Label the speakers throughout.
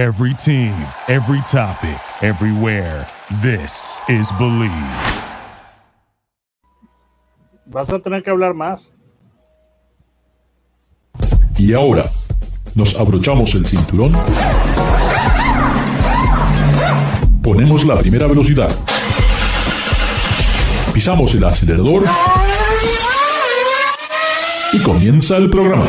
Speaker 1: Every team, every topic, everywhere. This is Believe.
Speaker 2: Vas a tener que hablar más.
Speaker 3: Y ahora, nos abrochamos el cinturón. Ponemos la primera velocidad. Pisamos el acelerador. Y comienza el programa.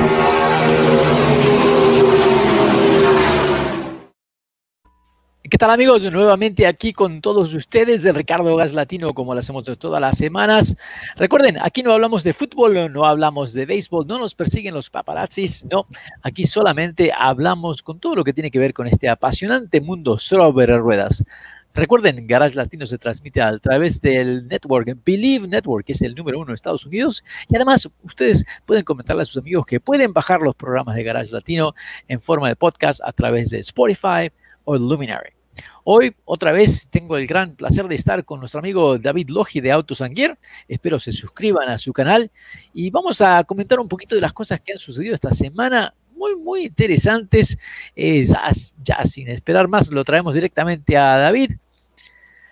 Speaker 4: ¿Qué tal amigos? Nuevamente aquí con todos ustedes de Ricardo Gas Latino como lo hacemos todas las semanas. Recuerden, aquí no hablamos de fútbol, no hablamos de béisbol, no nos persiguen los paparazzis, no. Aquí solamente hablamos con todo lo que tiene que ver con este apasionante mundo sobre ruedas. Recuerden, Garage Latino se transmite a través del network Believe Network, que es el número uno de Estados Unidos. Y además, ustedes pueden comentarle a sus amigos que pueden bajar los programas de Garage Latino en forma de podcast a través de Spotify o Luminary. Hoy otra vez tengo el gran placer de estar con nuestro amigo David Logi de Autos Anguier. Espero se suscriban a su canal y vamos a comentar un poquito de las cosas que han sucedido esta semana. Muy, muy interesantes. Eh, ya, ya sin esperar más, lo traemos directamente a David.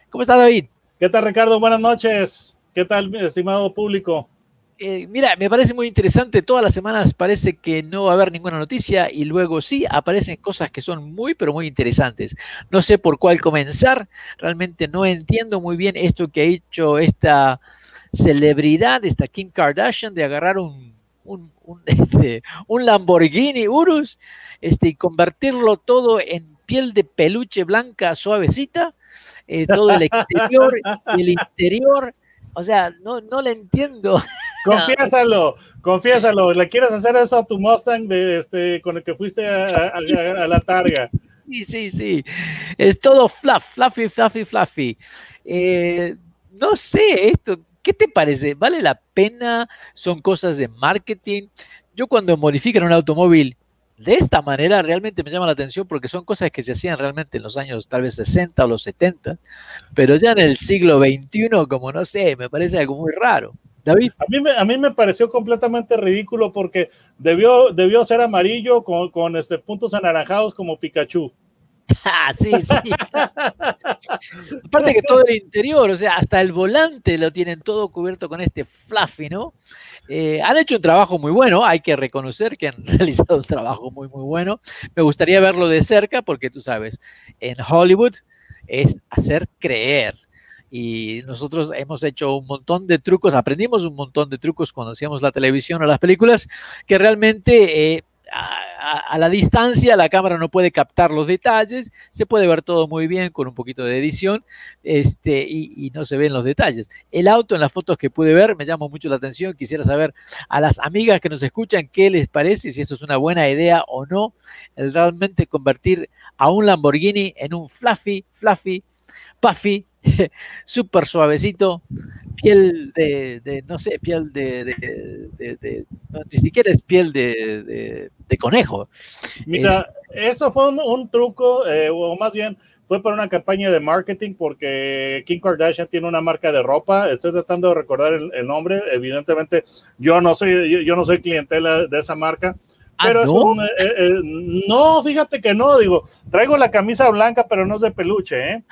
Speaker 4: ¿Cómo está David?
Speaker 2: ¿Qué tal Ricardo? Buenas noches. ¿Qué tal, estimado público?
Speaker 4: Eh, mira, me parece muy interesante. Todas las semanas parece que no va a haber ninguna noticia y luego sí aparecen cosas que son muy, pero muy interesantes. No sé por cuál comenzar. Realmente no entiendo muy bien esto que ha hecho esta celebridad, esta Kim Kardashian, de agarrar un, un, un, este, un Lamborghini Urus este, y convertirlo todo en piel de peluche blanca suavecita. Eh, todo el exterior y el interior. O sea, no, no le entiendo.
Speaker 2: Confiésalo, confiésalo. ¿Le quieres hacer eso a tu Mustang de, este, con el que fuiste a, a, a, la targa?
Speaker 4: Sí, sí, sí. Es todo fluff, fluffy, fluffy, fluffy. Eh, no sé, esto, ¿qué te parece? ¿Vale la pena? ¿Son cosas de marketing? Yo cuando modifican un automóvil de esta manera realmente me llama la atención porque son cosas que se hacían realmente en los años tal vez 60 o los 70, pero ya en el siglo XXI, como no sé, me parece algo muy raro. David.
Speaker 2: A mí me, a mí me pareció completamente ridículo porque debió, debió ser amarillo con, con este, puntos anaranjados como Pikachu.
Speaker 4: Ah, sí, sí. Aparte que todo el interior, o sea, hasta el volante lo tienen todo cubierto con este fluffy, ¿no? Eh, han hecho un trabajo muy bueno, hay que reconocer que han realizado un trabajo muy, muy bueno. Me gustaría verlo de cerca porque tú sabes, en Hollywood es hacer creer y nosotros hemos hecho un montón de trucos, aprendimos un montón de trucos cuando hacíamos la televisión o las películas, que realmente eh, a, la distancia la cámara no puede captar los detalles, se puede ver todo muy bien con un poquito de edición este, y, no se ven los detalles. El auto en las fotos que pude ver me llamó mucho la atención, quisiera saber a las amigas que nos escuchan qué les parece, si eso es una buena idea o no, el realmente convertir a un Lamborghini en un fluffy, fluffy, puffy súper suavecito, piel de, de, no sé, piel de, de, de no, ni siquiera es piel de, conejo.
Speaker 2: Mira, es, eso fue un, un truco, eh, o más bien fue para una campaña de marketing porque Kim Kardashian tiene una marca de ropa. Estoy tratando de recordar el, el nombre. Evidentemente, yo no soy, yo, yo no soy clientela de esa marca. Pero ¿Ah, no? es un, eh, eh, no, fíjate que no, digo, traigo la camisa blanca, pero no es de peluche, ¿eh?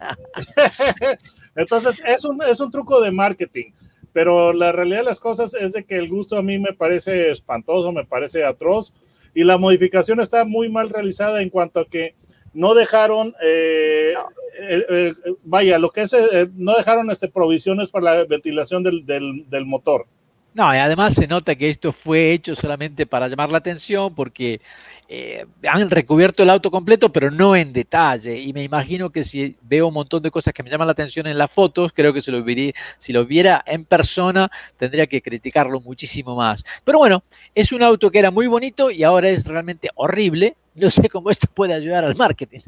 Speaker 2: Entonces, es un, es un truco de marketing, pero la realidad de las cosas es de que el gusto a mí me parece espantoso, me parece atroz, y la modificación está muy mal realizada en cuanto a que no dejaron, eh, eh, eh, vaya, lo que es, no dejaron este, provisiones para la ventilación del, del, del motor.
Speaker 4: No, y además se nota que esto fue hecho solamente para llamar la atención porque eh, han recubierto el auto completo, pero no en detalle. Y me imagino que si veo un montón de cosas que me llaman la atención en las fotos, creo que si lo, si lo viera en persona tendría que criticarlo muchísimo más. Pero bueno, es un auto que era muy bonito y ahora es realmente horrible. No sé cómo esto puede ayudar al marketing.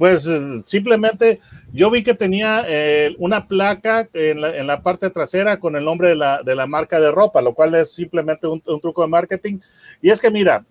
Speaker 2: Pues simplemente yo vi que tenía eh, una placa en la, en la, parte trasera con el nombre de la, de la, marca de ropa, lo cual es simplemente un, un, truco de marketing. Y es que mira,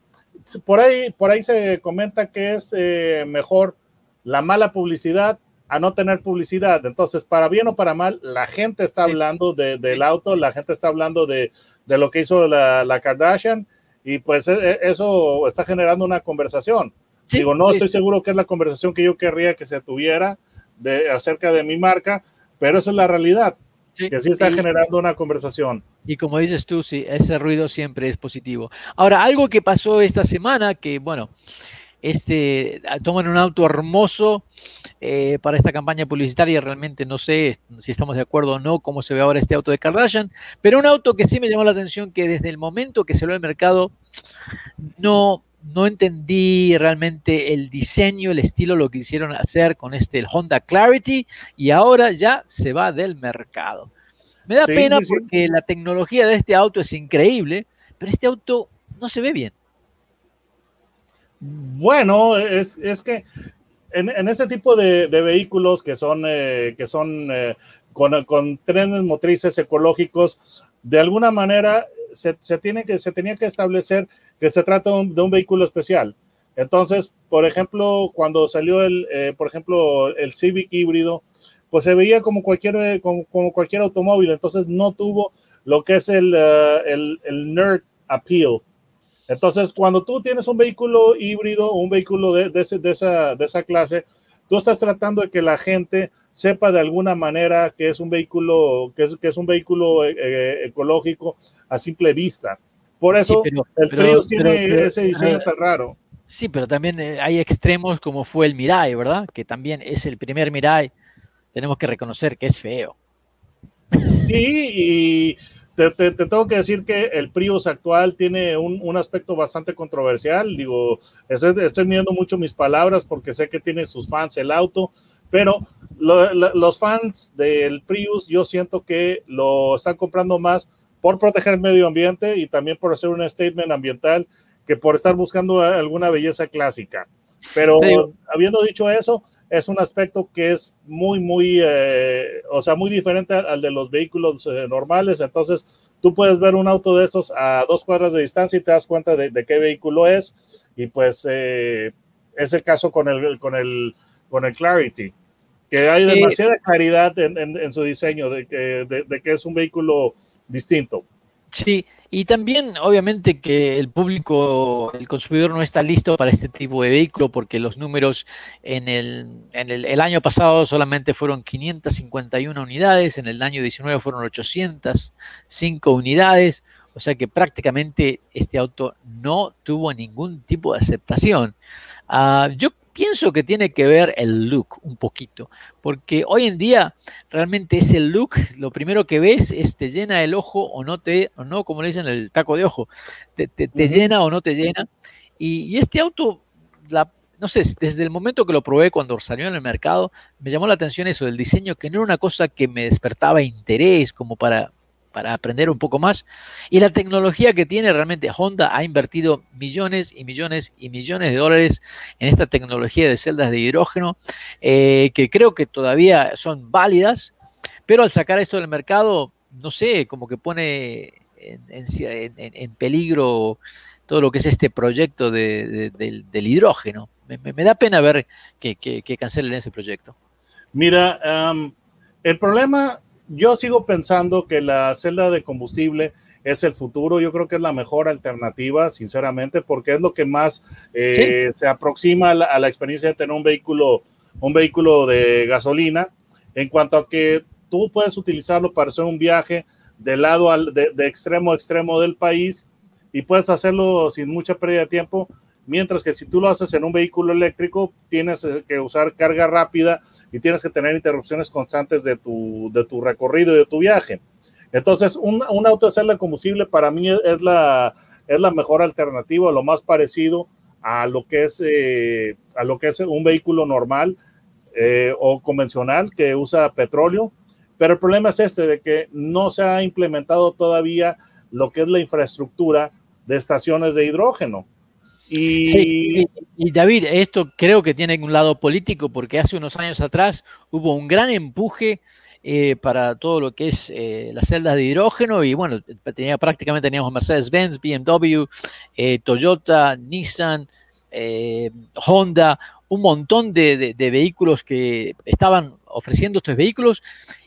Speaker 2: por ahí, por ahí se comenta que es eh, mejor la mala publicidad a no tener publicidad. Entonces, para bien o para mal, la gente está hablando de, del auto, la gente está hablando de, de lo que hizo la, la Kardashian y pues eso está generando una conversación Digo, no estoy seguro que es la conversación que yo querría que se tuviera de, acerca de mi marca, pero esa es la realidad, que sí está generando una conversación.
Speaker 4: Y como dices tú, sí, ese ruido siempre es positivo. Ahora, algo que pasó esta semana, que bueno, este, toman un auto hermoso eh, para esta campaña publicitaria. Realmente no sé si estamos de acuerdo o no cómo se ve ahora este auto de Kardashian, pero un auto que sí me llamó la atención que desde el momento que salió al mercado no, no entendí realmente el diseño, el estilo, lo que hicieron hacer con este el Honda Clarity y ahora ya se va del mercado. Me da pena porque la tecnología de este auto es increíble, pero este auto no se ve bien.
Speaker 2: Bueno, es, que en, ese tipo de, vehículos que son, eh, que son eh, con, trenes motrices ecológicos, de alguna manera se, tiene que, se tenía que establecer que se trata de un, vehículo especial. Entonces, por ejemplo, cuando salió el, eh, por ejemplo, el Civic híbrido, pues se veía como cualquier, como, cualquier automóvil, entonces no tuvo lo que es el, el, el nerd appeal, entonces, cuando tú tienes un vehículo híbrido un vehículo de, de, esa, de esa clase, tú estás tratando de que la gente sepa de alguna manera que es un vehículo, que es, que es un vehículo eh, eh, ecológico a simple vista. Por eso el Prius tiene ese diseño tan raro.
Speaker 4: Sí, pero también eh, hay extremos como fue el Mirai, ¿verdad? Que también es el primer Mirai. Tenemos que reconocer que es feo.
Speaker 2: Sí, y te, tengo que decir que el Prius actual tiene un, aspecto bastante controversial. Digo, estoy, estoy, midiendo mucho mis palabras porque sé que tiene sus fans el auto, pero los fans del Prius yo siento que lo están comprando más por proteger el medio ambiente y también por hacer un statement ambiental que por estar buscando alguna belleza clásica. Pero habiendo dicho eso, es un aspecto que es muy, muy, eh, o sea, muy diferente al, de los vehículos eh, normales. Entonces, tú puedes ver un auto de esos a dos cuadras de distancia y te das cuenta de, qué vehículo es. Y pues eh, es el caso con el, con el, con el Clarity, que hay demasiada claridad en, su diseño de de que es un vehículo distinto.
Speaker 4: Sí, y también, obviamente, que el público, el consumidor no está listo para este tipo de vehículo porque los números en el, en el, año pasado solamente fueron 551 unidades, en el año 19 fueron 805 unidades, o sea que prácticamente este auto no tuvo ningún tipo de aceptación. Uh, yo pienso que tiene que ver el look un poquito, porque hoy en día realmente ese look, lo primero que ves es te llena el ojo o no te, o no, como le dicen el taco de ojo, te, llena o no te llena. Y, este auto, la, no sé, desde el momento que lo probé cuando salió en el mercado, me llamó la atención eso del diseño, que no era una cosa que me despertaba interés como para, para aprender un poco más. Y la tecnología que tiene realmente Honda ha invertido millones y millones y millones de dólares en esta tecnología de celdas de hidrógeno, eh, que creo que todavía son válidas, pero al sacar esto del mercado, no sé, como que pone en, peligro todo lo que es este proyecto del, hidrógeno. Me, da pena ver que, cancelen ese proyecto.
Speaker 2: Mira, el problema yo sigo pensando que la celda de combustible es el futuro. Yo creo que es la mejor alternativa, sinceramente, porque es lo que más eh, se aproxima a la, experiencia de tener un vehículo, un vehículo de gasolina. En cuanto a que tú puedes utilizarlo para hacer un viaje de lado al, de extremo a extremo del país y puedes hacerlo sin mucha pérdida de tiempo mientras que si tú lo haces en un vehículo eléctrico, tienes eh, que usar carga rápida y tienes que tener interrupciones constantes de tu, de tu recorrido y de tu viaje. Entonces, un, un auto de celda combustible para mí es la, es la mejor alternativa, lo más parecido a lo que es, eh, a lo que es un vehículo normal eh, o convencional que usa petróleo. Pero el problema es este, de que no se ha implementado todavía lo que es la infraestructura de estaciones de hidrógeno.
Speaker 4: Y... David, esto creo que tiene un lado político porque hace unos años atrás hubo un gran empuje eh, para todo lo que es eh, las celdas de hidrógeno y bueno, tenía, prácticamente teníamos Mercedes-Benz, BMW, eh, Toyota, Nissan, Honda, un montón de, vehículos que estaban ofreciendo estos vehículos.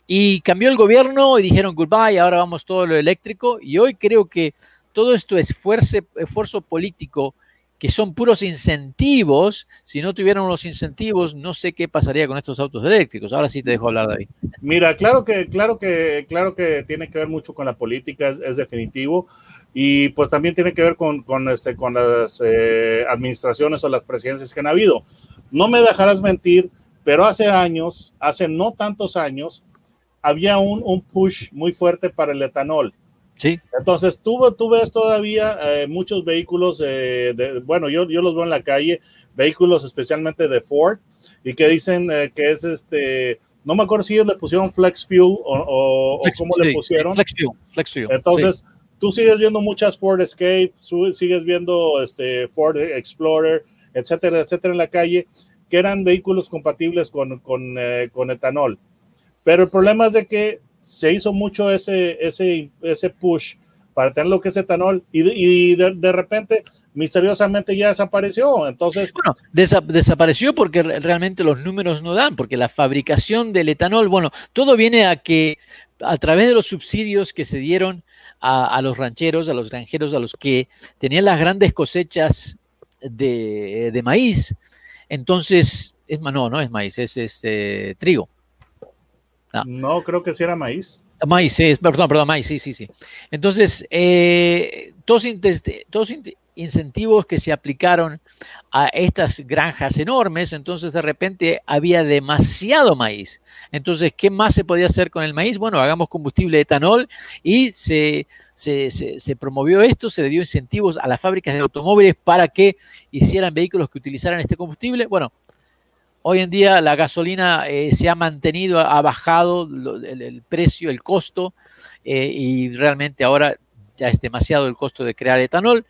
Speaker 4: Y cambió el gobierno y dijeron goodbye, ahora vamos todo lo eléctrico y hoy creo que todo esto esfuerzo, esfuerzo político que son puros incentivos. Si no tuvieran los incentivos, no sé qué pasaría con estos autos eléctricos. Ahora sí te dejo hablar, David.
Speaker 2: Mira, claro que, claro que, claro que tiene que ver mucho con la política, es, definitivo. Y pues también tiene que ver con, este, con las eh, administraciones o las presidencias que han habido. No me dejarás mentir, pero hace años, hace no tantos años, había un, un push muy fuerte para el etanol.
Speaker 4: Sí.
Speaker 2: Entonces, tú, tú ves todavía eh, muchos vehículos, de, bueno, yo, yo los veo en la calle, vehículos especialmente de Ford, y que dicen eh, que es este, no me acuerdo si ellos le pusieron Flex Fuel o, o, cómo le pusieron.
Speaker 4: Flex Fuel, Flex Fuel.
Speaker 2: Entonces, tú sigues viendo muchas Ford Escape, sigues viendo este, Ford Explorer, etcétera, etcétera, en la calle, que eran vehículos compatibles con, con, eh, con etanol. Pero el problema es de que se hizo mucho ese, ese, ese push para tener lo que es etanol y, de, repente misteriosamente ya desapareció. Entonces,
Speaker 4: bueno, desapareció porque realmente los números no dan, porque la fabricación del etanol, bueno, todo viene a que a través de los subsidios que se dieron a, los rancheros, a los granjeros, a los que tenían las grandes cosechas de, maíz, entonces, es, no, no es maíz, es, este trigo.
Speaker 2: No. creo que sí era maíz.
Speaker 4: Maíz, sí, perdón, perdón, maíz, sí, sí, sí. Entonces, eh, todos, todos incentivos que se aplicaron a estas granjas enormes, entonces de repente había demasiado maíz. Entonces, ¿qué más se podía hacer con el maíz? Bueno, hagamos combustible de etanol y se, se, se, promovió esto, se le dio incentivos a las fábricas de automóviles para que hicieran vehículos que utilizaran este combustible. Bueno, Hoy en día la gasolina eh, se ha mantenido, ha bajado el, precio, el costo, eh, y realmente ahora ya es demasiado el costo de crear etanol,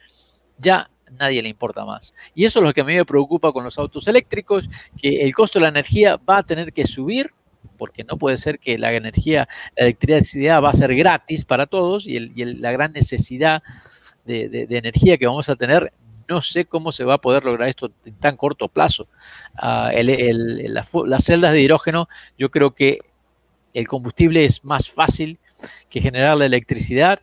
Speaker 4: ya nadie le importa más. Y eso es lo que a mí me preocupa con los autos eléctricos, que el costo de la energía va a tener que subir, porque no puede ser que la energía, la electricidad va a ser gratis para todos y, la gran necesidad de energía que vamos a tener no sé cómo se va a poder lograr esto en tan corto plazo. Ah, las celdas de hidrógeno, yo creo que el combustible es más fácil que generar la electricidad.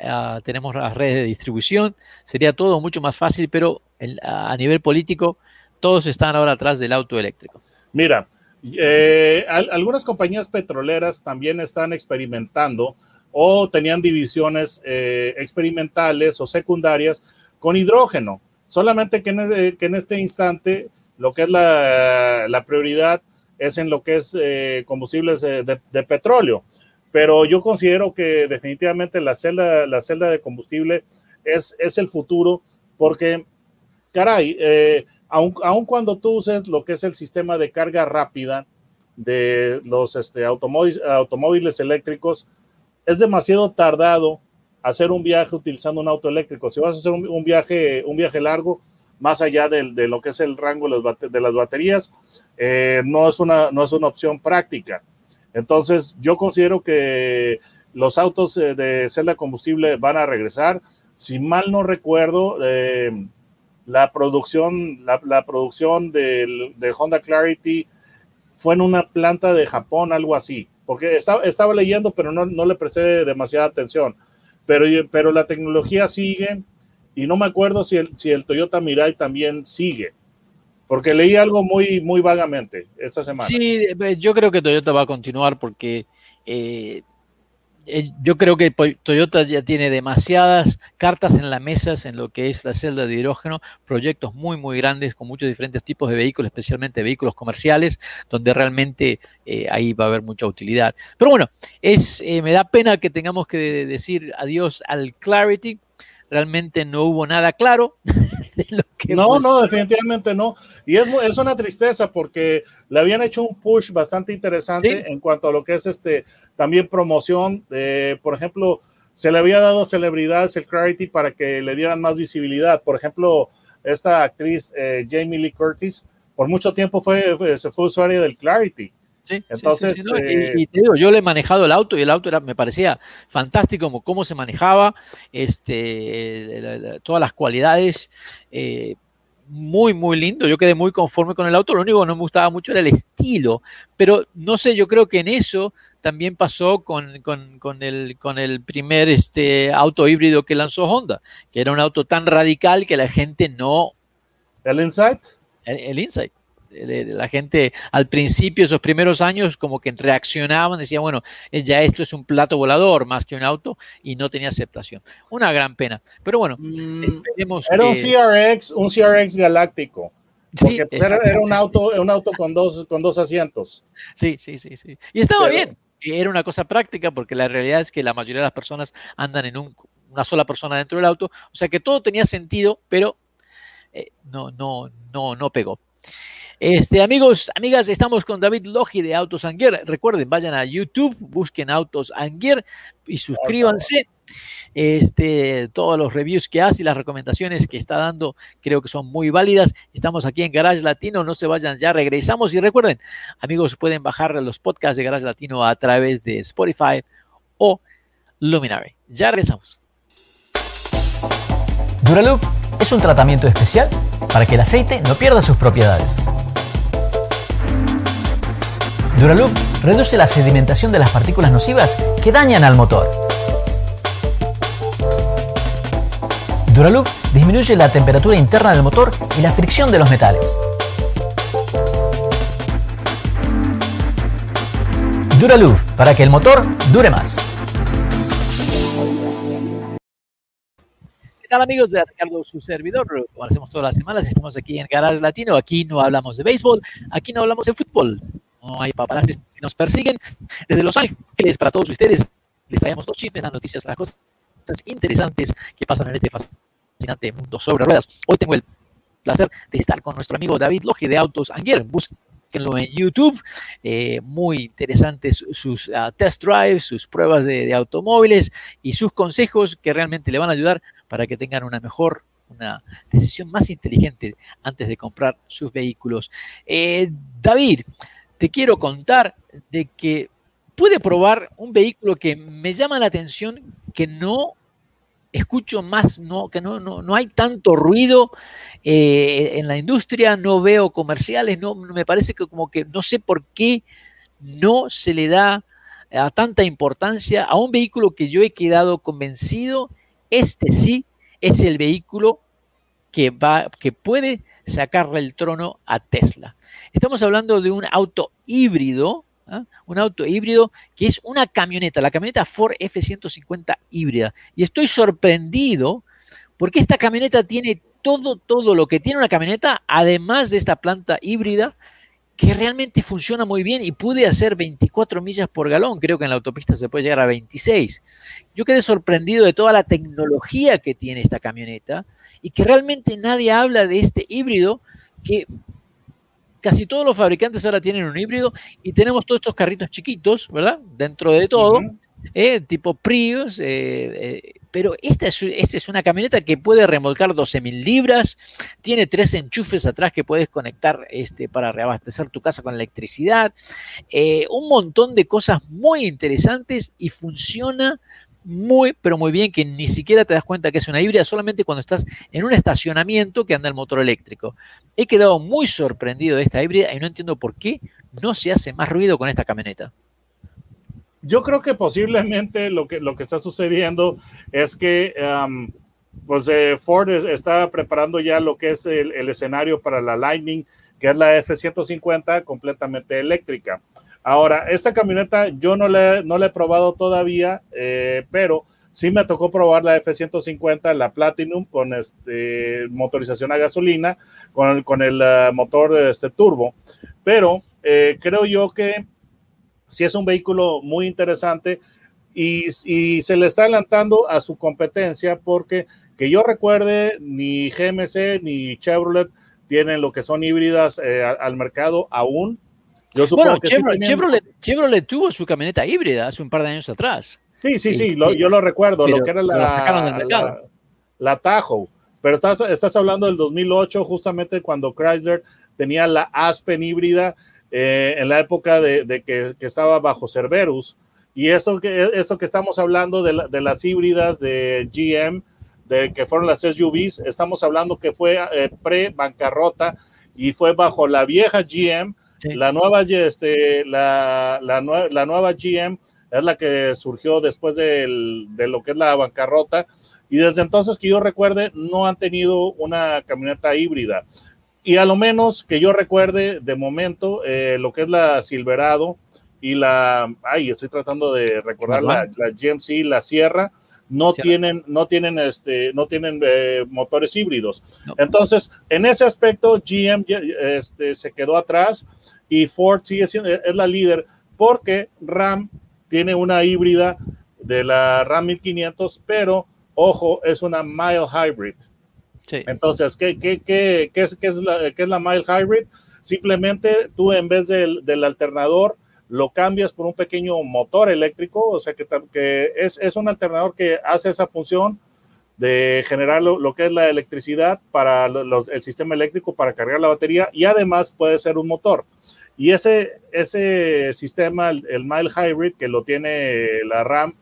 Speaker 4: Ah, tenemos las redes de distribución, sería todo mucho más fácil, pero a nivel político todos están ahora atrás del auto eléctrico.
Speaker 2: Mira, eh, algunas compañías petroleras también están experimentando o tenían divisiones eh, experimentales o secundarias con hidrógeno. Solamente que en, este instante lo que es la, prioridad es en lo que es eh, combustibles de, petróleo. Pero yo considero que definitivamente la celda, la celda de combustible es, es el futuro porque, caray, eh, aun, cuando tú uses lo que es el sistema de carga rápida de los este, automóviles eléctricos, es demasiado tardado hacer un viaje utilizando un auto eléctrico. Si vas a hacer un, viaje, un viaje largo, más allá de, lo que es el rango de las baterías, eh, no, es una, no es una opción práctica. Entonces, yo considero que los autos eh, de celda combustible van a regresar. Si mal no recuerdo, eh, la producción, la, producción de Honda Clarity fue en una planta de Japón, algo así, porque estaba, estaba leyendo, pero no, no le presté demasiada atención pero, pero la tecnología sigue y no me acuerdo si el, si el Toyota Mirai también sigue. Porque leí algo muy, muy vagamente esta semana.
Speaker 4: Sí, eh, yo creo que Toyota va a continuar porque eh, yo creo que Toyota ya tiene demasiadas cartas en la mesa en lo que es la celda de hidrógeno, proyectos muy, muy grandes con muchos diferentes tipos de vehículos, especialmente vehículos comerciales, donde realmente eh, ahí va a haber mucha utilidad. Pero bueno, es, eh, me da pena que tengamos que decir adiós al Clarity. Realmente no hubo nada claro
Speaker 2: no, no, definitivamente no. Y es, es una tristeza porque le habían hecho un push bastante interesante en cuanto a lo que es este también promoción. por ejemplo, se le había dado celebridades el Clarity para que le dieran más visibilidad. Por ejemplo, esta actriz eh, Jamie Lee Curtis, por mucho tiempo fue, se fue usuaria del Clarity.
Speaker 4: Sí, Entonces, eh, y, te digo, yo le he manejado el auto y el auto era, me parecía fantástico como cómo se manejaba, este, todas las cualidades, eh, muy, muy lindo. Yo quedé muy conforme con el auto. Lo único que no me gustaba mucho era el estilo, pero no sé, yo creo que en eso también pasó con, con, el, con el primer este, auto híbrido que lanzó Honda, que era un auto tan radical que la gente no
Speaker 2: ¿El Insight?
Speaker 4: El, el Insight. La gente al principio, esos primeros años, como que reaccionaban, decían, bueno, eh, ya esto es un plato volador más que un auto y no tenía aceptación. Una gran pena. Pero bueno,
Speaker 2: Mm,
Speaker 4: esperemos
Speaker 2: Era un CRX, un CRX galáctico.
Speaker 4: Sí,
Speaker 2: Porque pues, era, un auto, un auto con dos, con dos asientos.
Speaker 4: Sí, sí, sí, sí. Y estaba
Speaker 2: Pero-
Speaker 4: bien. Era una cosa práctica porque la realidad es que la mayoría de las personas andan en un- una sola persona dentro del auto. O sea que todo tenía sentido, pero eh, no, no, no, no pegó. Este, amigos, amigas, estamos con David Logi de Autos and Gear. Recuerden, vayan a YouTube, busquen Autos and Gear y suscríbanse. Este, todos los reviews que hace y las recomendaciones que está dando creo que son muy válidas. Estamos aquí en Garage Latino, no se vayan, ya regresamos y recuerden, amigos, pueden bajar los podcasts de Garage Latino a través de Spotify o Luminary. Ya regresamos.
Speaker 5: Duraloop es un tratamiento especial para que el aceite no pierda sus propiedades. Duraloop reduce la sedimentación de las partículas nocivas que dañan al motor. Duraloop disminuye la temperatura interna del motor y la fricción de los metales. Duraloop para que el motor dure más.
Speaker 4: ¿Qué tal amigos de Ricardo, su servidor? Como hacemos todas las semanas, estamos aquí en Garage Latino. Aquí no hablamos de béisbol, aquí no hablamos de fútbol. No hay paparazzis que nos persiguen. Desde Los Ángeles, para todos ustedes, les traemos los chismes, las noticias, las cosas interesantes que pasan en este fascinante mundo sobre ruedas. Hoy tengo el placer de estar con nuestro amigo David Loge de Autos Anguer. Búsquenlo en YouTube. Eh, muy interesantes sus ah, test drives, sus pruebas de, de automóviles y sus consejos que realmente le van a ayudar para que tengan una mejor, una decisión más inteligente antes de comprar sus vehículos. Eh, David, te quiero contar de que pude probar un vehículo que me llama la atención, que no escucho más, no, que no, no, no hay tanto ruido eh, en la industria, no veo comerciales, no me parece que como que no sé por qué no se le da a tanta importancia a un vehículo que yo he quedado convencido, este sí es el vehículo que va, que puede sacarle el trono a Tesla. Estamos hablando de un auto híbrido, ¿ah? un auto híbrido que es una camioneta, la camioneta Ford F-150 híbrida. Y estoy sorprendido porque esta camioneta tiene todo, todo lo que tiene una camioneta, además de esta planta híbrida, que realmente funciona muy bien y pude hacer 24 millas por galón. Creo que en la autopista se puede llegar a 26. Yo quedé sorprendido de toda la tecnología que tiene esta camioneta y que realmente nadie habla de este híbrido que casi todos los fabricantes ahora tienen un híbrido y tenemos todos estos carritos chiquitos, ¿verdad? Dentro de todo, eh, tipo Prius, eh, eh, pero esta es, esta es una camioneta que puede remolcar 12.000 libras, tiene tres enchufes atrás que puedes conectar este, para reabastecer tu casa con electricidad, un montón de cosas muy interesantes y funciona muy, pero muy bien, que ni siquiera te das cuenta que es una híbrida, solamente cuando estás en un estacionamiento que anda el motor eléctrico. He quedado muy sorprendido de esta híbrida y no entiendo por qué no se hace más ruido con esta camioneta.
Speaker 2: Yo creo que posiblemente lo que, lo que está sucediendo es que pues, eh, Ford es- está preparando ya lo que es el, el escenario para la Lightning, que es la F-150 completamente eléctrica. Ahora, esta camioneta yo no la, no la he probado todavía, eh, pero sí me tocó probar la F-150, la Platinum, con este, motorización a gasolina, con el, con el uh, motor de este turbo. Pero eh, creo yo que sí es un vehículo muy interesante y, y, se le está adelantando a su competencia porque que yo recuerde ni GMC ni Chevrolet tienen lo que son híbridas eh, al mercado aún.
Speaker 4: Yo bueno, que Chevrolet, sí tenían... Chevrolet, Chevrolet, tuvo su camioneta híbrida hace un par de años atrás.
Speaker 2: Sí, sí, sí, lo, yo lo recuerdo, lo que era la, la, la, Tahoe. Pero estás, estás hablando del 2008, justamente cuando Chrysler tenía la Aspen híbrida eh, en la época de, de que, que, estaba bajo Cerberus. Y eso que, esto que estamos hablando de, la, de las híbridas de GM, de que fueron las SUVs, estamos hablando que fue eh, pre-bancarrota y fue bajo la vieja GM. Sí. La, nueva, este, la, la, la, nueva GM es la que surgió después del, de lo que es la bancarrota y desde entonces que yo recuerde no han tenido una camioneta híbrida. Y a lo menos que yo recuerde de momento eh, lo que es la Silverado y la, ay, estoy tratando de recordar la, la GMC, la Sierra, no tienen, no tienen, este, no tienen eh, motores híbridos. Entonces, en ese aspecto, GM este, se quedó atrás y Ford sigue siendo, es la líder porque RAM tiene una híbrida de la RAM 1500, pero ojo, es una mild hybrid. Entonces, ¿qué, qué, qué, qué es, qué, es la, ¿qué es la mild hybrid? Simplemente tú en vez del, del alternador, lo cambias por un pequeño motor eléctrico, o sea que, que es, es, un alternador que hace esa función de generar lo, que es la electricidad para el sistema eléctrico para cargar la batería y además puede ser un motor. Y ese, ese sistema, el, el Mile Hybrid que lo tiene la RAM,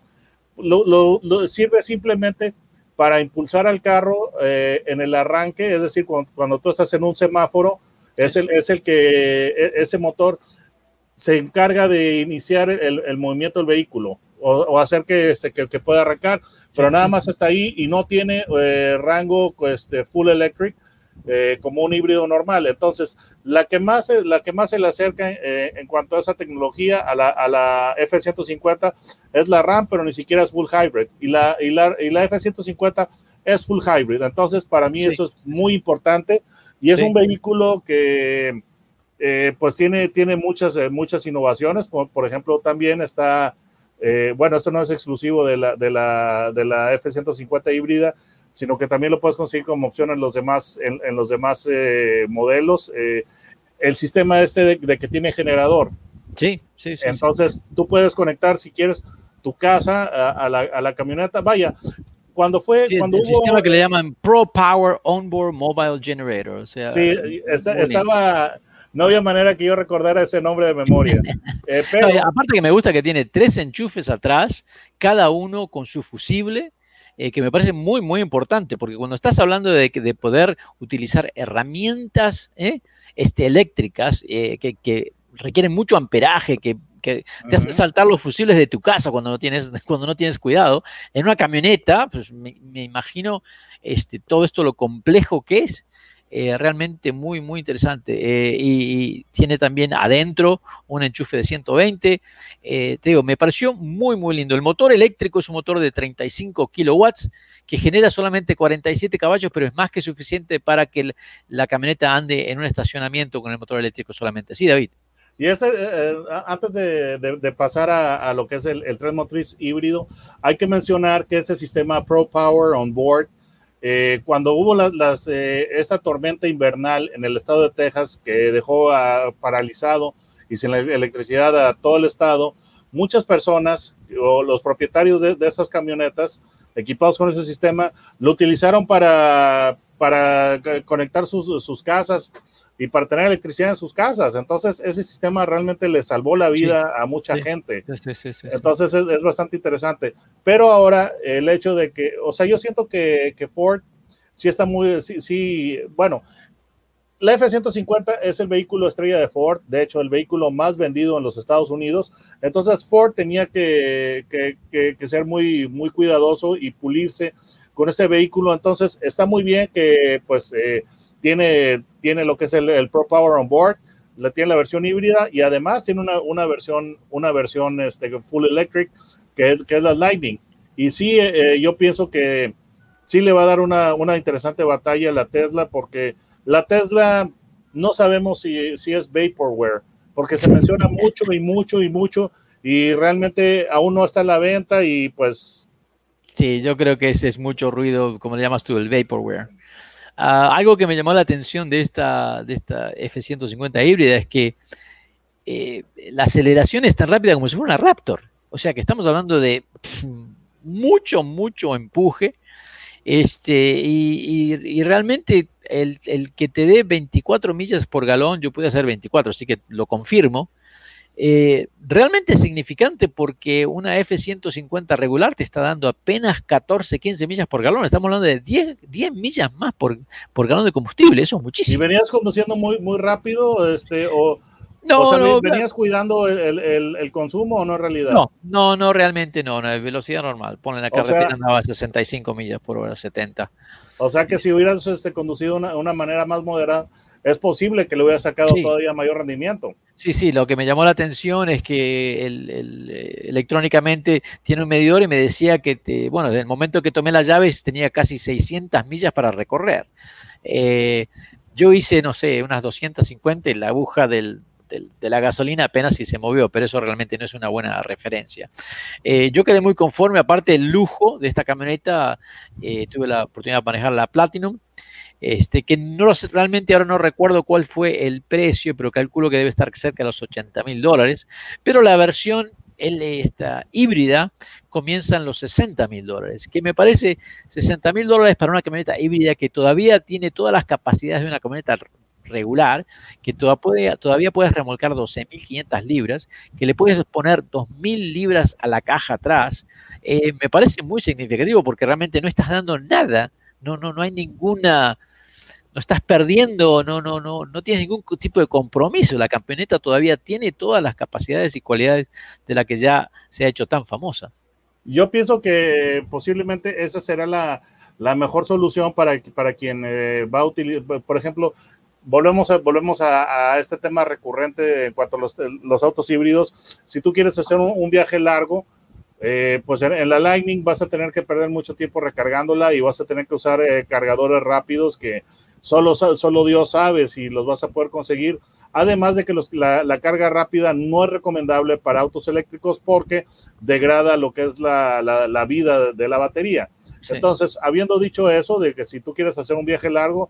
Speaker 2: lo, lo, sirve simplemente para impulsar al carro eh, en el arranque, es decir, cuando, cuando, tú estás en un semáforo, es el, es el que e, ese motor se encarga de iniciar el, el movimiento del vehículo o, hacer que, este, que, que, pueda arrancar, pero nada más está ahí y no tiene eh, rango este, full electric eh, como un híbrido normal. Entonces, la que más, la que más se le acerca eh, en cuanto a esa tecnología a la, a la, F-150 es la RAM, pero ni siquiera es full hybrid. Y la, y la, y la F-150 es full hybrid. Entonces, para mí eso es muy importante y es un vehículo que eh, pues tiene, tiene muchas, eh, muchas innovaciones. Por, por, ejemplo, también está, eh, bueno, esto no es exclusivo de la, de la, de la F-150 híbrida, sino que también lo puedes conseguir como opción en los demás, en, en los demás modelos. el sistema este de, de, que tiene generador.
Speaker 4: Sí, sí, sí.
Speaker 2: Entonces,
Speaker 4: sí.
Speaker 2: tú puedes conectar, si quieres, tu casa a, a, la, a la, camioneta. Vaya, cuando fue
Speaker 4: sí,
Speaker 2: cuando
Speaker 4: el
Speaker 2: hubo,
Speaker 4: sistema que le llaman Pro Power Onboard Mobile Generator o sea
Speaker 2: sí está, estaba no había manera que yo recordara ese nombre de memoria. Eh, pero...
Speaker 4: no, aparte que me gusta que tiene tres enchufes atrás, cada uno con su fusible, eh, que me parece muy, muy importante, porque cuando estás hablando de, de poder utilizar herramientas eh, este, eléctricas que, que, requieren mucho amperaje, que, que te hacen saltar los fusibles de tu casa cuando no tienes, cuando no tienes cuidado, en una camioneta, pues me, me imagino este, todo esto lo complejo que es. Eh, realmente muy, muy interesante. Eh, y, y, tiene también adentro un enchufe de 120. Eh, te digo, me pareció muy, muy lindo. El motor eléctrico es un motor de 35 kilowatts que genera solamente 47 caballos, pero es más que suficiente para que el, la camioneta ande en un estacionamiento con el motor eléctrico solamente. Sí, David.
Speaker 2: Y ese, eh, antes de, de, de pasar a, a, lo que es el, el tren motriz híbrido, hay que mencionar que ese sistema Pro Power on Board eh, cuando hubo eh, esta tormenta invernal en el estado de Texas que dejó paralizado y sin electricidad a todo el estado, muchas personas o los propietarios de, de estas camionetas equipados con ese sistema lo utilizaron para, conectar sus casas y para tener electricidad en sus casas. Entonces, ese sistema realmente le salvó la vida sí, a mucha
Speaker 4: sí,
Speaker 2: gente.
Speaker 4: Sí,
Speaker 2: Entonces, es, es, bastante interesante. Pero ahora, el hecho de que, o sea, yo siento que, que Ford sí está muy, sí, sí, bueno, la F-150 es el vehículo estrella de Ford, de hecho, el vehículo más vendido en los Estados Unidos. Entonces, Ford tenía que, que, que, que ser muy, muy cuidadoso y pulirse con este vehículo. Entonces, está muy bien que, pues, eh, tiene, tiene lo que es el, Pro Power on Board, la, tiene la versión híbrida y además tiene una, una versión, una versión este, full electric que es, que es la Lightning. Y sí, eh, yo pienso que sí le va a dar una, una interesante batalla a la Tesla porque la Tesla no sabemos si, si es vaporware, porque se menciona mucho y mucho y mucho y realmente aún no está a la venta y pues...
Speaker 4: Sí, yo creo que ese es mucho ruido, como le llamas tú, el vaporware. Uh, algo que me llamó la atención de esta, de esta F-150 híbrida es que eh, la aceleración es tan rápida como si fuera una Raptor. O sea que estamos hablando de mucho, mucho empuje. Este, y, y, y realmente el, el, que te dé 24 millas por galón, yo pude hacer 24, así que lo confirmo. Eh, realmente es significante porque una F-150 regular te está dando apenas 14, 15 millas por galón. Estamos hablando de 10, 10 millas más por, por, galón de combustible. Eso es muchísimo.
Speaker 2: ¿Y venías conduciendo muy, muy rápido? Este, o, No, o sea, no, ¿venías cuidando el, el, el, consumo o no en realidad?
Speaker 4: No, no, no, realmente no, no velocidad normal. Ponle la carretera, sea, andaba a 65 millas por hora, 70.
Speaker 2: O sea que si hubieras este, conducido de una, una, manera más moderada, es posible que le hubiera sacado sí. todavía mayor rendimiento.
Speaker 4: Sí, sí, lo que me llamó la atención es que el, el, electrónicamente tiene un medidor y me decía que, te, bueno, desde el momento que tomé las llaves tenía casi 600 millas para recorrer. Eh, yo hice, no sé, unas 250 y la aguja del, de la gasolina apenas si se movió, pero eso realmente no es una buena referencia. Eh, yo quedé muy conforme, aparte del lujo de esta camioneta, eh, tuve la oportunidad de manejar la Platinum, este, que no realmente ahora no recuerdo cuál fue el precio, pero calculo que debe estar cerca de los 80 mil dólares, pero la versión esta híbrida comienza en los 60 mil dólares, que me parece 60 mil dólares para una camioneta híbrida que todavía tiene todas las capacidades de una camioneta regular, que todavía, todavía puedes remolcar 12.500 libras, que le puedes poner 2.000 libras a la caja atrás, eh, me parece muy significativo porque realmente no estás dando nada, no, no, no hay ninguna, no estás perdiendo, no, no, no, no tienes ningún tipo de compromiso. La camioneta todavía tiene todas las capacidades y cualidades de la que ya se ha hecho tan famosa.
Speaker 2: Yo pienso que posiblemente esa será la, la mejor solución para, para quien eh, va a utilizar, por ejemplo, volvemos, a, volvemos a, a, este tema recurrente en cuanto a los, los autos híbridos. Si tú quieres hacer un, un viaje largo, eh, pues en, en, la Lightning vas a tener que perder mucho tiempo recargándola y vas a tener que usar eh, cargadores rápidos que solo, solo Dios sabe si los vas a poder conseguir. Además de que los, la, la, carga rápida no es recomendable para autos eléctricos porque degrada lo que es la, la, la vida de la batería. Sí. Entonces, habiendo dicho eso, de que si tú quieres hacer un viaje largo,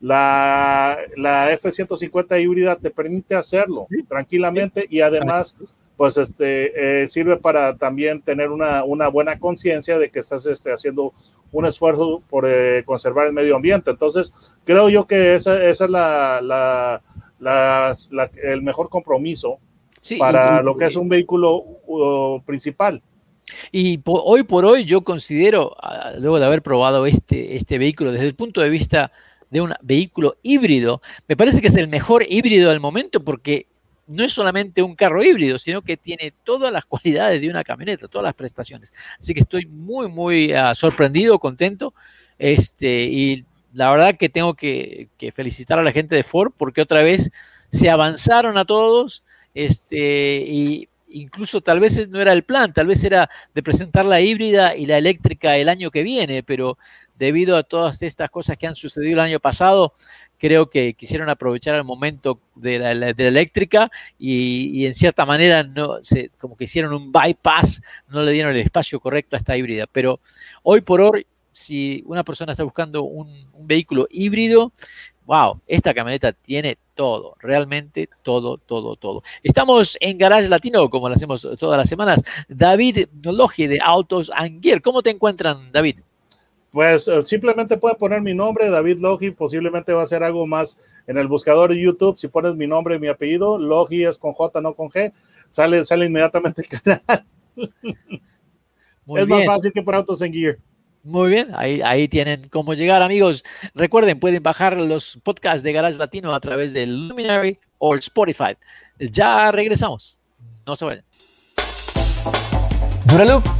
Speaker 2: la, la F-150 híbrida te permite hacerlo sí. tranquilamente y además pues este, eh, sirve para también tener una, una buena conciencia de que estás este, haciendo un esfuerzo por eh, conservar el medio ambiente. Entonces, creo yo que esa, esa es la, la, la, el mejor compromiso sí, para lo que es un vehículo uh, principal.
Speaker 4: Y por, hoy por hoy yo considero, uh, luego de haber probado este, este vehículo desde el punto de vista de un vehículo híbrido, me parece que es el mejor híbrido del momento porque no es solamente un carro híbrido, sino que tiene todas las cualidades de una camioneta, todas las prestaciones. Así que estoy muy, muy uh, sorprendido, contento. Este, y la verdad que tengo que, que, felicitar a la gente de Ford porque otra vez se avanzaron a todos. Este, y incluso tal vez no era el plan, tal vez era de presentar la híbrida y la eléctrica el año que viene, pero debido a todas estas cosas que han sucedido el año pasado, creo que quisieron aprovechar el momento de la, eléctrica y, en cierta manera no se, como que hicieron un bypass, no le dieron el espacio correcto a esta híbrida. Pero hoy por hoy, si una persona está buscando un, vehículo híbrido, wow, esta camioneta tiene todo, realmente todo, todo, todo. Estamos en Garage Latino, como lo hacemos todas las semanas. David Logi de Autos and Gear. ¿Cómo te encuentran, David?
Speaker 2: Pues eh, simplemente puede poner mi nombre, David Logi, posiblemente va a ser algo más en el buscador de YouTube, si pones mi nombre y mi apellido, Logi es con J, no con G, sale, sale inmediatamente el canal. Muy es bien. más fácil que por Autos en Gear.
Speaker 4: Muy bien, ahí, ahí tienen cómo llegar, amigos. Recuerden, pueden bajar los podcasts de Garage Latino a través de Luminary o Spotify. Ya regresamos. No se vayan.
Speaker 5: Duraloop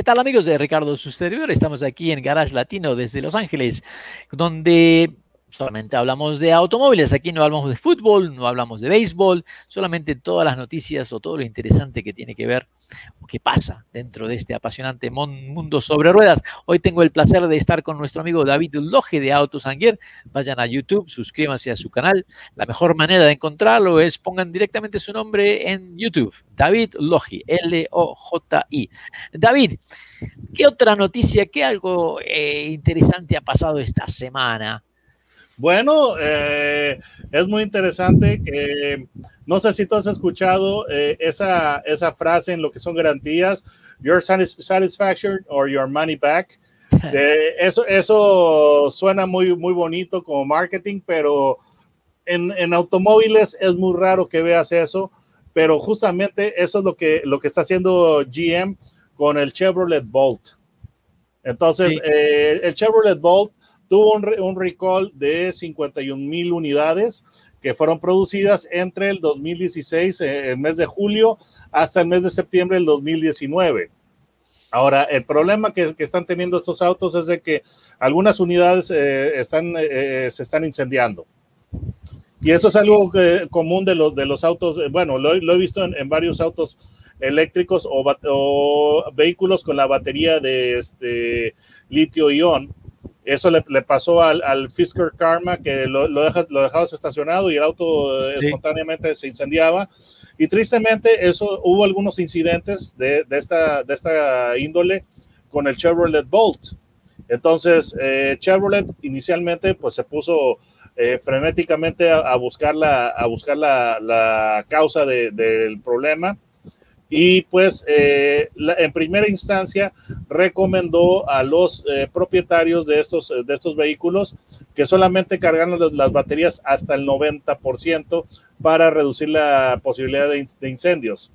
Speaker 4: ¿Qué tal amigos de Ricardo su servidor? Estamos aquí en Garage Latino desde Los Ángeles, donde solamente hablamos de automóviles, aquí no hablamos de fútbol, no hablamos de béisbol, solamente todas las noticias o todo lo interesante que tiene que ver o que pasa dentro de este apasionante mundo sobre ruedas. Hoy tengo el placer de estar con nuestro amigo David Loge de Autos Anguer. Vayan a YouTube, suscríbanse a su canal. La mejor manera de encontrarlo es pongan directamente su nombre en YouTube. David Logi, L-O-J-I. David, ¿qué otra noticia, qué algo eh, interesante ha pasado esta semana?
Speaker 2: Bueno, eh, es muy interesante que no sé si tú has escuchado eh, esa, esa frase en lo que son garantías, your satisfaction or your money back. Eh, eso, eso suena muy, muy bonito como marketing, pero en, en, automóviles es muy raro que veas eso, pero justamente eso es lo que, lo que está haciendo GM con el Chevrolet Bolt. Entonces, sí. eh, el Chevrolet Bolt tuvo un, recall de 51 mil unidades que fueron producidas entre el 2016, eh, el mes de julio, hasta el mes de septiembre del 2019. Ahora, el problema que, que están teniendo estos autos es de que algunas unidades eh, están, eh, se están incendiando. Y eso es algo que, común de los, de los autos, eh, bueno, lo, lo he visto en, en, varios autos eléctricos o, o, vehículos con la batería de este, litio-ion. Eso le, le, pasó al, al Fisker Karma, que lo, lo, dejas, lo dejabas estacionado y el auto sí. espontáneamente se incendiaba. Y tristemente, eso hubo algunos incidentes de, de, esta, de esta índole con el Chevrolet Bolt. Entonces, eh, Chevrolet inicialmente pues se puso eh, frenéticamente a, a, buscar la, a buscar la, la causa de, del problema y pues eh, la, en primera instancia recomendó a los eh, propietarios de estos, de estos vehículos que solamente cargaran las, baterías hasta el 90% para reducir la posibilidad de, incendios.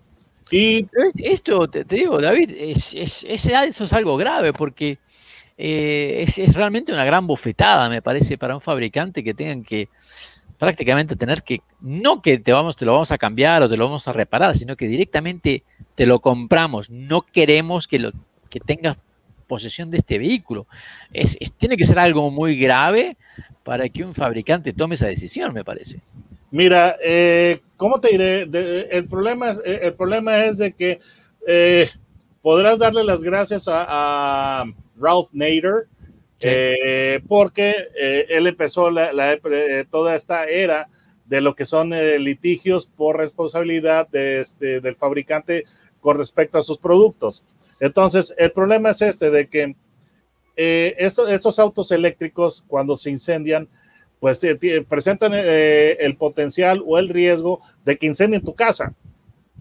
Speaker 4: Y esto, te, digo, David, es, es, eso es algo grave porque eh, es, es, realmente una gran bofetada, me parece, para un fabricante que tengan que prácticamente tener que, no que te, vamos, te lo vamos a cambiar o te lo vamos a reparar, sino que directamente te lo compramos. No queremos que, lo, que tengas posesión de este vehículo. Es, tiene que ser algo muy grave para que un fabricante tome esa decisión, me parece.
Speaker 2: Mira, eh, ¿cómo te diré? De, el, problema es, el problema es de que eh, podrás darle las gracias a Ralph Nader, Eh, porque eh, él empezó eh, toda esta era de lo que son eh, litigios por responsabilidad de este, del fabricante con respecto a sus productos. Entonces, el problema es este, de que estos, estos, autos eléctricos, cuando se incendian, pues presentan el potencial o el riesgo de que incendien tu casa.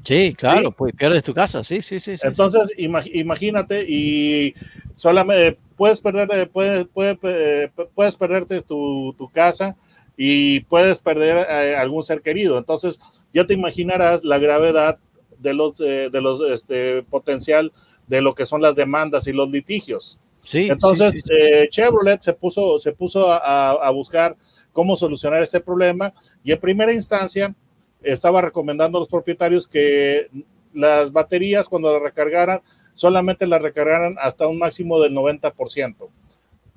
Speaker 4: Sí, claro, ¿sí? pues pierdes tu casa, sí, sí, sí.
Speaker 2: Entonces, sí. imagínate y solamente puedes perder, puedes, puedes, puedes perderte tu, tu, casa y puedes perder eh, algún ser querido. Entonces, ya te imaginarás la gravedad de los, eh, de los este, potencial de lo que son las demandas y los litigios.
Speaker 4: Sí,
Speaker 2: Entonces, sí, eh, Chevrolet se puso, se puso a, a buscar cómo solucionar este problema y en primera instancia estaba recomendando a los propietarios que las baterías cuando las recargaran solamente las recargaran hasta un máximo del 90%.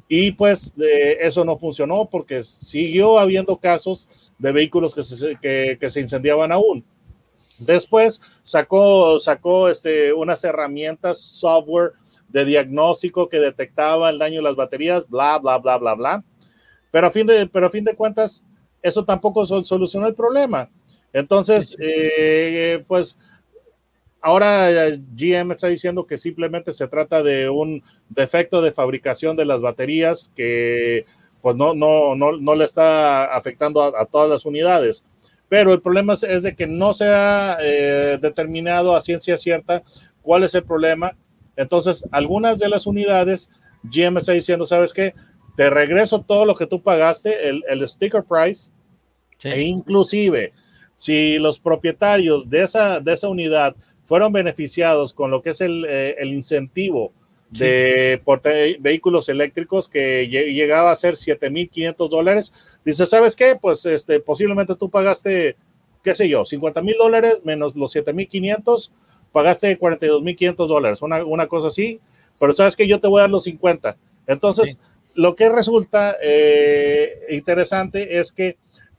Speaker 2: Y pues eso no funcionó porque siguió habiendo casos de vehículos que se, que se incendiaban aún. Después sacó, sacó este, unas herramientas, software de diagnóstico que detectaba el daño de las baterías, bla, bla, bla, bla, bla. Pero a fin de, pero a fin de cuentas, eso tampoco solucionó el problema. Entonces, eh, pues ahora GM está diciendo que simplemente se trata de un defecto de fabricación de las baterías que pues no, no, no, no le está afectando a, a, todas las unidades. Pero el problema es, es de que no se ha eh, determinado a ciencia cierta cuál es el problema. Entonces, algunas de las unidades, GM está diciendo, ¿sabes qué? Te regreso todo lo que tú pagaste, el, el sticker price, sí. e inclusive si los propietarios de esa, de esa unidad fueron beneficiados con lo que es el, eh, el incentivo de sí. vehículos eléctricos que llegaba a ser 7.500 dólares. Dice, ¿sabes qué? Pues este, posiblemente tú pagaste, qué sé yo, 50 mil dólares menos los 7.500, pagaste 42.500 dólares, una, una cosa así, pero sabes que yo te voy a dar los 50. Entonces, sí. lo que resulta eh, interesante es que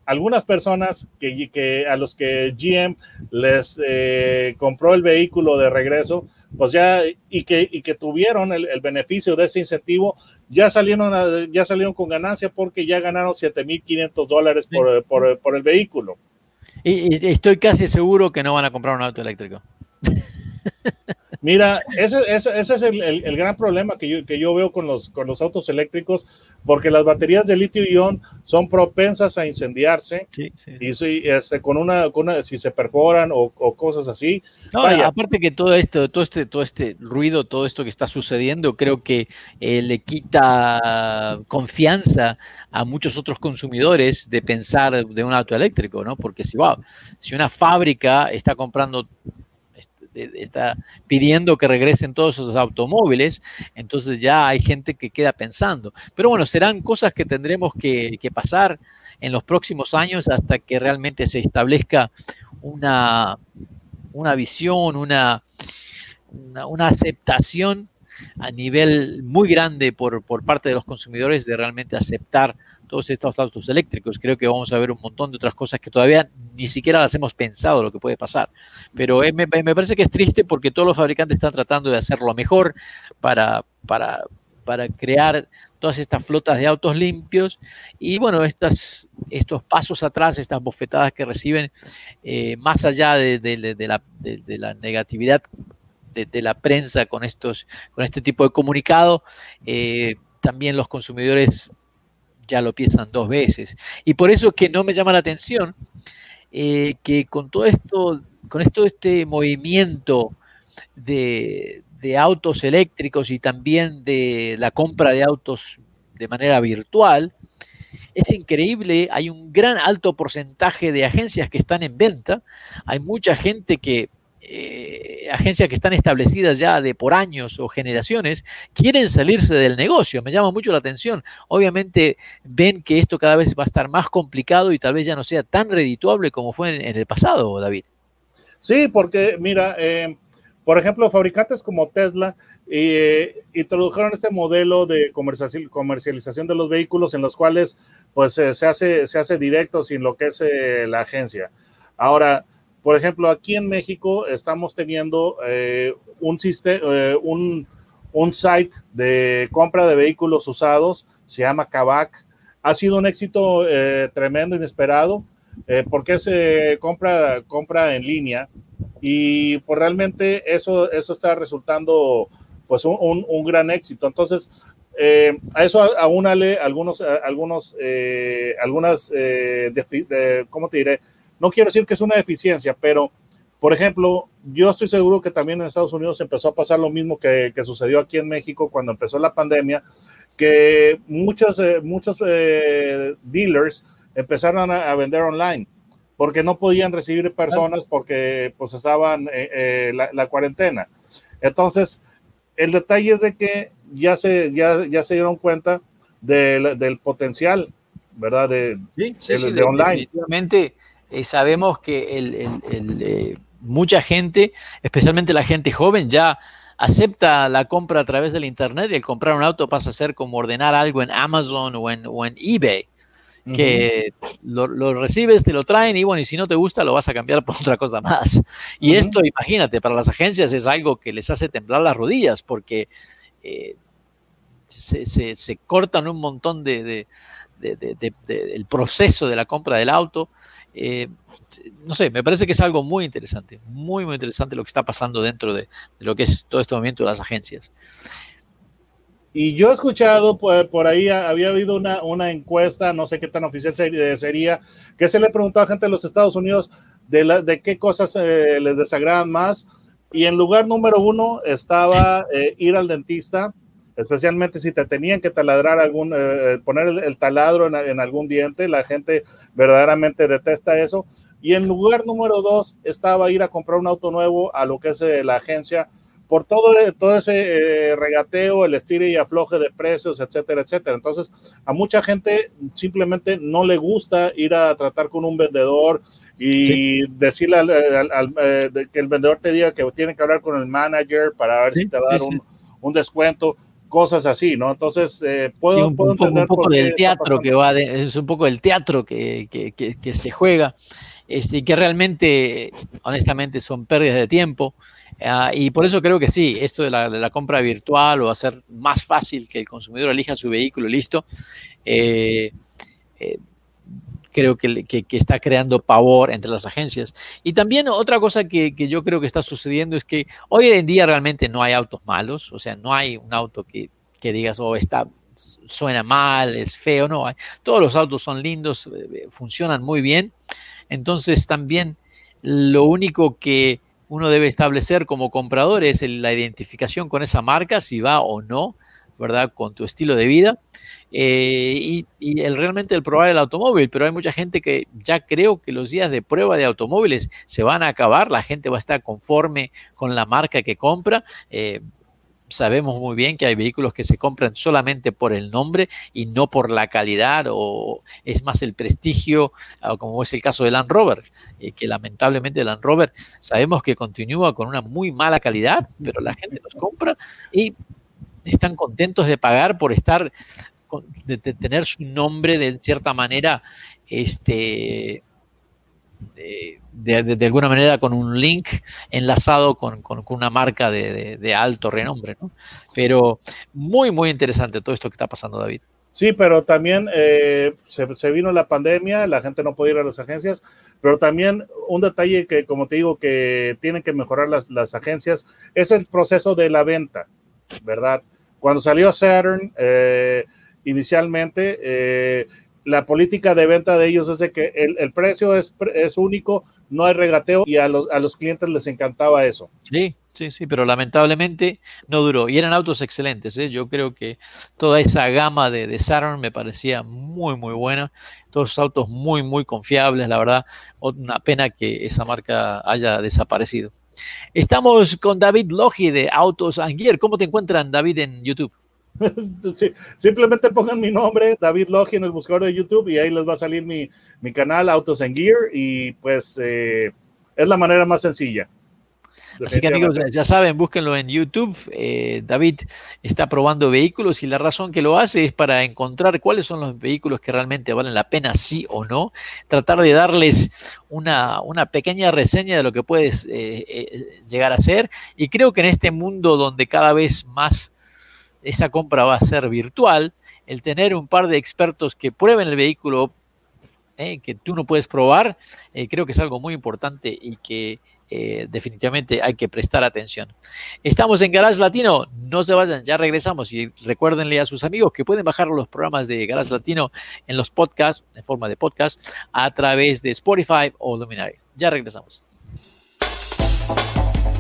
Speaker 2: algunas personas que, que, a los que GM les eh, compró el vehículo de regreso, pues ya y que, y que tuvieron el, el, beneficio de ese incentivo, ya salieron, a, ya salieron con ganancia porque ya ganaron 7.500 dólares por, por, por, el vehículo.
Speaker 4: Y, y, estoy casi seguro que no van a comprar un auto eléctrico.
Speaker 2: Mira, ese, ese, ese es el, el, el, gran problema que yo, que yo veo con los, con los autos eléctricos, porque las baterías de litio-ion son propensas a incendiarse
Speaker 4: Sí, sí, sí.
Speaker 2: y si, este, con, una, con una, si se perforan o, o cosas así.
Speaker 4: No,
Speaker 2: vaya,
Speaker 4: aparte que todo esto, todo este, todo este ruido, todo esto que está sucediendo, creo que eh, le quita confianza a muchos otros consumidores de pensar de un auto eléctrico, ¿no? Porque si, wow, si una fábrica está comprando, está pidiendo que regresen todos esos automóviles, entonces ya hay gente que queda pensando. Pero bueno, serán cosas que tendremos que, que pasar en los próximos años hasta que realmente se establezca una, una visión, una, una, una aceptación a nivel muy grande por, por, parte de los consumidores de realmente aceptar todos estos autos eléctricos. Creo que vamos a ver un montón de otras cosas que todavía ni siquiera las hemos pensado lo que puede pasar. Pero me, me parece que es triste porque todos los fabricantes están tratando de hacerlo mejor para, para, para crear todas estas flotas de autos limpios y bueno, estas, estos pasos atrás, estas bofetadas que reciben, eh, más allá de, de, la, de la negatividad de, la prensa con, estos, con este tipo de comunicado, eh, también los consumidores ya lo piensan dos veces. Y por eso es que no me llama la atención eh, que con todo esto, con esto este movimiento de, de, autos eléctricos y también de la compra de autos de manera virtual, es increíble, hay un gran alto porcentaje de agencias que están en venta, hay mucha gente que eh, agencias que están establecidas ya de por años o generaciones quieren salirse del negocio. Me llama mucho la atención. Obviamente ven que esto cada vez va a estar más complicado y tal vez ya no sea tan redituable como fue en, el pasado, David.
Speaker 2: Sí, porque mira, eh, por ejemplo, fabricantes como Tesla eh, introdujeron este modelo de comercialización de los vehículos en los cuales pues se hace, se hace directo sin lo que es eh, la agencia. Ahora, por ejemplo, aquí en México estamos teniendo eh, un, eh, un, un, site de compra de vehículos usados, se llama Kavak. Ha sido un éxito eh, tremendo, inesperado, eh, porque se compra, compra en línea y pues realmente eso, eso está resultando pues un, un, gran éxito. Entonces, eh, a eso aúnale algunos, algunos, eh, algunas, eh, ¿cómo te diré? No quiero decir que es una deficiencia, pero por ejemplo, yo estoy seguro que también en Estados Unidos empezó a pasar lo mismo que, que sucedió aquí en México cuando empezó la pandemia, que muchos, eh, muchos eh, dealers empezaron a, a, vender online porque no podían recibir personas porque pues estaban eh, la, la, cuarentena. Entonces, el detalle es de que ya se, ya, ya se dieron cuenta de, del potencial, ¿verdad? De,
Speaker 4: sí, sí, sí, de online. Definitivamente eh, sabemos que el, el, el, eh, mucha gente, especialmente la gente joven, ya acepta la compra a través del Internet y el comprar un auto pasa a ser como ordenar algo en Amazon o en, o en eBay, que uh -huh. lo, lo, recibes, te lo traen y bueno, y si no te gusta lo vas a cambiar por otra cosa más. Y uh -huh. esto, imagínate, para las agencias es algo que les hace temblar las rodillas porque eh, se, se, se, cortan un montón de, de, de, de, el proceso de la compra del auto. Eh, no sé, me parece que es algo muy interesante, muy, muy interesante lo que está pasando dentro de, lo que es todo este movimiento de las agencias.
Speaker 2: Y yo he escuchado por, ahí, había habido una, una, encuesta, no sé qué tan oficial sería, que se le preguntó a gente de los Estados Unidos de, qué cosas eh, les desagradan más. Y en lugar número uno estaba eh, ir al dentista, especialmente si te tenían que taladrar algún, eh, poner el, el taladro en, en, algún diente, la gente verdaderamente detesta eso. Y en lugar número dos estaba ir a comprar un auto nuevo a lo que es eh, la agencia por todo, todo ese eh, regateo, el estire y afloje de precios, etcétera, etcétera. Entonces, a mucha gente simplemente no le gusta ir a tratar con un vendedor y sí. decirle al, al, al, eh, que el vendedor te diga que tiene que hablar con el manager para ver sí, si te va a dar sí, un, un, descuento cosas así, ¿no? Entonces, eh, puedo,
Speaker 4: un,
Speaker 2: puedo
Speaker 4: un, entender. Un poco del teatro que va, de, es un poco del teatro que, que, que, que se juega, este, que realmente, honestamente, son pérdidas de tiempo. Uh, y por eso creo que sí, esto de la, de la, compra virtual o hacer más fácil que el consumidor elija su vehículo, listo. Eh, eh, creo que, está creando pavor entre las agencias. Y también otra cosa que, yo creo que está sucediendo es que hoy en día realmente no hay autos malos, o sea, no hay un auto que, digas, oh, está, suena mal, es feo, no. Todos los autos son lindos, eh, funcionan muy bien. Entonces también lo único que uno debe establecer como comprador es la identificación con esa marca, si va o no, ¿verdad? Con tu estilo de vida. Eh, y, el, realmente el probar el automóvil, pero hay mucha gente que ya creo que los días de prueba de automóviles se van a acabar, la gente va a estar conforme con la marca que compra. Eh, sabemos muy bien que hay vehículos que se compran solamente por el nombre y no por la calidad o es más el prestigio, como es el caso de Land Rover, eh, que lamentablemente Land Rover sabemos que continúa con una muy mala calidad, pero la gente los compra y están contentos de pagar por estar de, tener su nombre de cierta manera, este, de, alguna manera con un link enlazado con, una marca de, alto renombre, ¿no? Pero muy, muy interesante todo esto que está pasando, David.
Speaker 2: Sí, pero también eh, se, vino la pandemia, la gente no podía ir a las agencias, pero también un detalle que, como te digo, que tienen que mejorar las, las agencias es el proceso de la venta, ¿verdad? Cuando salió Saturn, eh, inicialmente, eh, la política de venta de ellos es de que el, precio es, es, único, no hay regateo y a los, a los clientes les encantaba eso.
Speaker 4: Sí, sí, sí, pero lamentablemente no duró y eran autos excelentes. ¿eh? Yo creo que toda esa gama de, de Saturn me parecía muy, muy buena. Todos autos muy, muy confiables, la verdad. Una pena que esa marca haya desaparecido. Estamos con David Logi de Autos Gear. ¿Cómo te encuentran, David, en YouTube?
Speaker 2: simplemente pongan mi nombre, David Logi, en el buscador de YouTube y ahí les va a salir mi, canal Autos and Gear y pues eh, es la manera más sencilla.
Speaker 4: Así que amigos, ya saben, búsquenlo en YouTube. Eh, David está probando vehículos y la razón que lo hace es para encontrar cuáles son los vehículos que realmente valen la pena, sí o no. Tratar de darles una, pequeña reseña de lo que puedes eh, llegar a ser. Y creo que en este mundo donde cada vez más esa compra va a ser virtual, el tener un par de expertos que prueben el vehículo eh, que tú no puedes probar, eh, creo que es algo muy importante y que eh, definitivamente hay que prestar atención. Estamos en Garage Latino, no se vayan, ya regresamos y recuérdenle a sus amigos que pueden bajar los programas de Garage Latino en los podcasts, en forma de podcast, a través de Spotify o Luminary. Ya regresamos.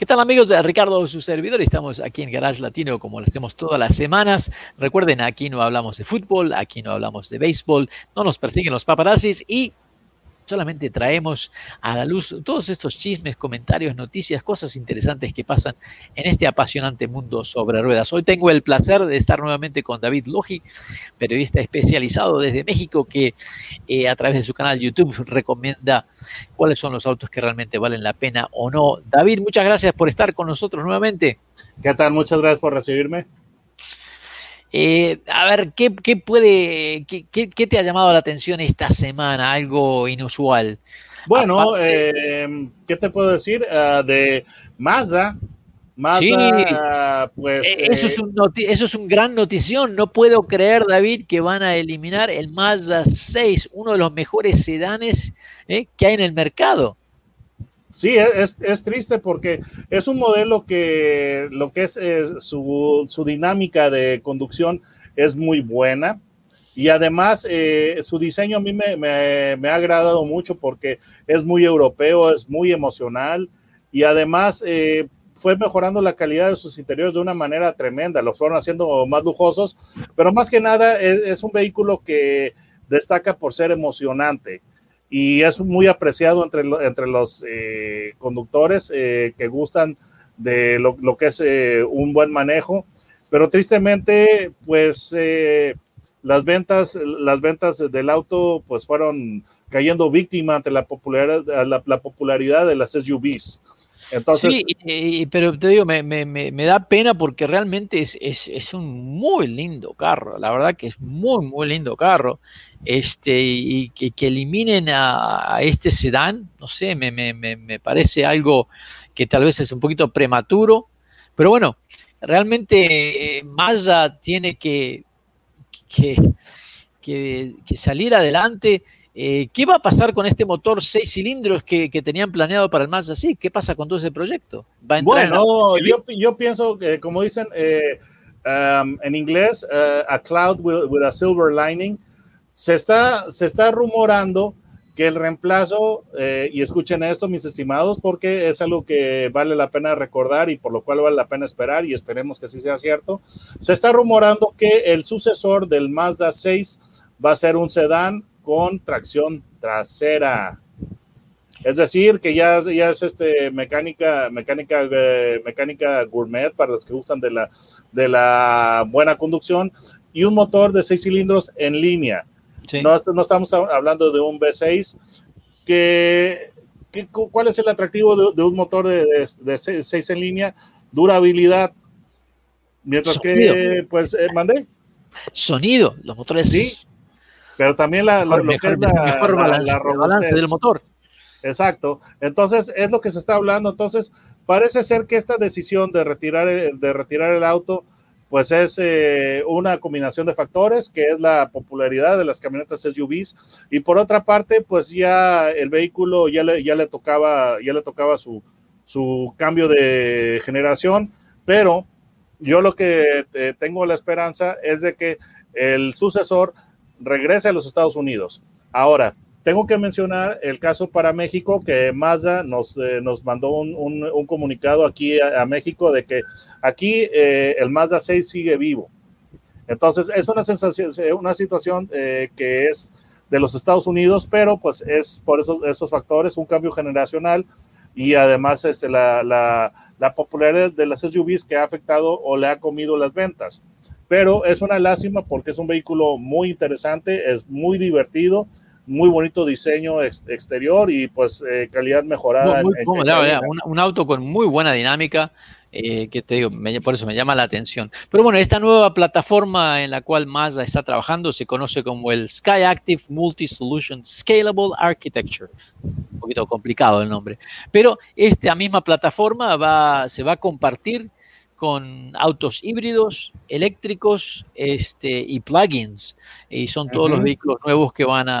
Speaker 4: ¿Qué tal amigos Ricardo, su servidor? Estamos aquí en Garage Latino como lo hacemos todas las semanas. Recuerden, aquí no hablamos de fútbol, aquí no hablamos de béisbol, no nos persiguen los paparazzis y solamente traemos a la luz todos estos chismes, comentarios, noticias, cosas interesantes que pasan en este apasionante mundo sobre ruedas. Hoy tengo el placer de estar nuevamente con David Logi, periodista especializado desde México que eh, a través de su canal YouTube recomienda cuáles son los autos que realmente valen la pena o no. David, muchas gracias por estar con nosotros nuevamente.
Speaker 2: ¿Qué tal? Muchas gracias por recibirme.
Speaker 4: Eh, a ver, ¿qué, puede, qué, te ha llamado la atención esta semana? Algo inusual.
Speaker 2: Bueno, eh, ¿qué te puedo decir? Ah, de Mazda. Mazda, pues.
Speaker 4: Eh, eso, es un eso es un gran notición. No puedo creer, David, que van a eliminar el Mazda 6, uno de los mejores sedanes que hay en el mercado.
Speaker 2: Sí, es, es, triste porque es un modelo que lo que es, su, su, dinámica de conducción es muy buena. Y además eh, su diseño a mí me, me, ha agradado mucho porque es muy europeo, es muy emocional. Y además eh, fue mejorando la calidad de sus interiores de una manera tremenda, los fueron haciendo más lujosos, pero más que nada es, es un vehículo que destaca por ser emocionante y es muy apreciado entre, entre los eh, conductores eh, que gustan de lo, lo que es eh, un buen manejo, pero tristemente, pues las ventas, las ventas del auto pues fueron cayendo víctima ante la popularidad, la, la popularidad de las SUVs. Entonces,
Speaker 4: sí, pero te digo, me, me, me, da pena porque realmente es, es, es, un muy lindo carro, la verdad que es muy, muy lindo carro. Este, y que, que eliminen a, a, este sedán, no sé, me, me, parece algo que tal vez es un poquito prematuro, pero bueno, realmente eh, Mazda tiene que, que, que, que salir adelante eh, ¿Qué va a pasar con este motor seis cilindros que, que, tenían planeado para el Mazda así? ¿Qué pasa con todo ese proyecto?
Speaker 2: bueno, yo, yo, pienso que, como dicen eh, um, en inglés, uh, a cloud with, a silver lining, se está, se está rumorando que el reemplazo, eh, y escuchen esto, mis estimados, porque es algo que vale la pena recordar y por lo cual vale la pena esperar y esperemos que así sea cierto. Se está rumorando que el sucesor del Mazda 6 va a ser un sedán con tracción trasera. Es decir, que ya, ya es este mecánica, mecánica, eh, mecánica gourmet para los que gustan de la, de la buena conducción y un motor de seis cilindros en línea. No, no, estamos hablando de un V6. Que, ¿Cuál es el atractivo de, un motor de, de, seis, en línea? Durabilidad. Mientras que, pues, eh, mandé.
Speaker 4: Sonido, los motores.
Speaker 2: Sí, pero también la, lo, que es la,
Speaker 4: balance, del motor.
Speaker 2: Exacto. Entonces, es lo que se está hablando. Entonces, parece ser que esta decisión de retirar, de retirar el auto, pues es eh, una combinación de factores, que es la popularidad de las camionetas SUVs. Y por otra parte, pues ya el vehículo ya le, ya le tocaba, ya le tocaba su, su cambio de generación, pero yo lo que eh, tengo la esperanza es de que el sucesor regrese a los Estados Unidos. Ahora, tengo que mencionar el caso para México, que Mazda nos, eh, nos mandó un, un, comunicado aquí a, México de que aquí eh, el Mazda 6 sigue vivo. Entonces, es una, sensación, eh, una situación que es de los Estados Unidos, pero pues es por esos, esos factores, un cambio generacional y además este, la, la, la popularidad de las SUVs que ha afectado o le ha comido las ventas pero es una lástima porque es un vehículo muy interesante, es muy divertido, muy bonito diseño exterior y pues eh, calidad mejorada.
Speaker 4: un, auto con muy buena dinámica, eh, que te digo, por eso me llama la atención. Pero bueno, esta nueva plataforma en la cual Mazda está trabajando se conoce como el Sky Active Multi-Solution Scalable Architecture. Un poquito complicado el nombre. Pero esta misma plataforma va, se va a compartir con autos híbridos, eléctricos este, y plugins. Y son todos los vehículos nuevos que van a.